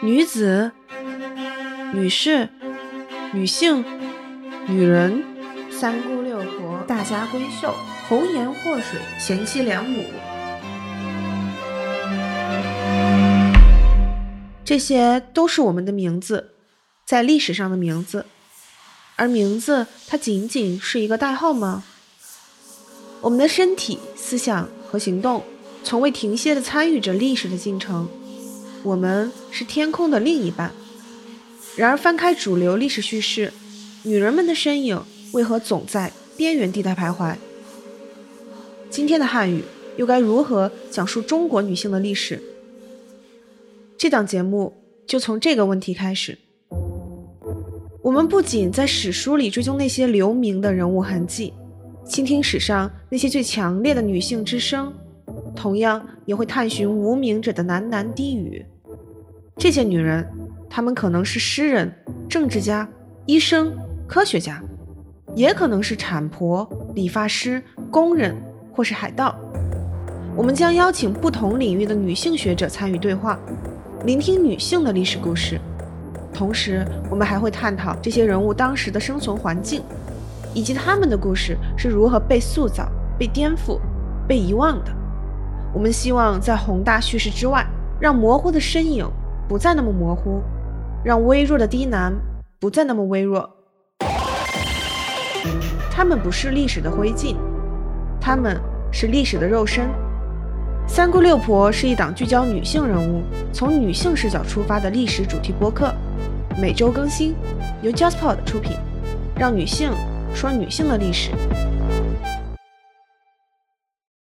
女子、女士、女性、女人、三姑六婆、大家闺秀、红颜祸水、贤妻良母，这些都是我们的名字，在历史上的名字。而名字，它仅仅是一个代号吗？我们的身体、思想和行动，从未停歇地参与着历史的进程。我们是天空的另一半。然而，翻开主流历史叙事，女人们的身影为何总在边缘地带徘徊？今天的汉语又该如何讲述中国女性的历史？这档节目就从这个问题开始。我们不仅在史书里追踪那些留名的人物痕迹，倾听史上那些最强烈的女性之声，同样也会探寻无名者的喃喃低语。这些女人，她们可能是诗人、政治家、医生、科学家，也可能是产婆、理发师、工人，或是海盗。我们将邀请不同领域的女性学者参与对话，聆听女性的历史故事。同时，我们还会探讨这些人物当时的生存环境，以及他们的故事是如何被塑造、被颠覆、被遗忘的。我们希望在宏大叙事之外，让模糊的身影不再那么模糊，让微弱的低喃不再那么微弱。他们不是历史的灰烬，他们是历史的肉身。三姑六婆是一档聚焦女性人物、从女性视角出发的历史主题播客。每周更新，由 JustPod 出品，让女性说女性的历史。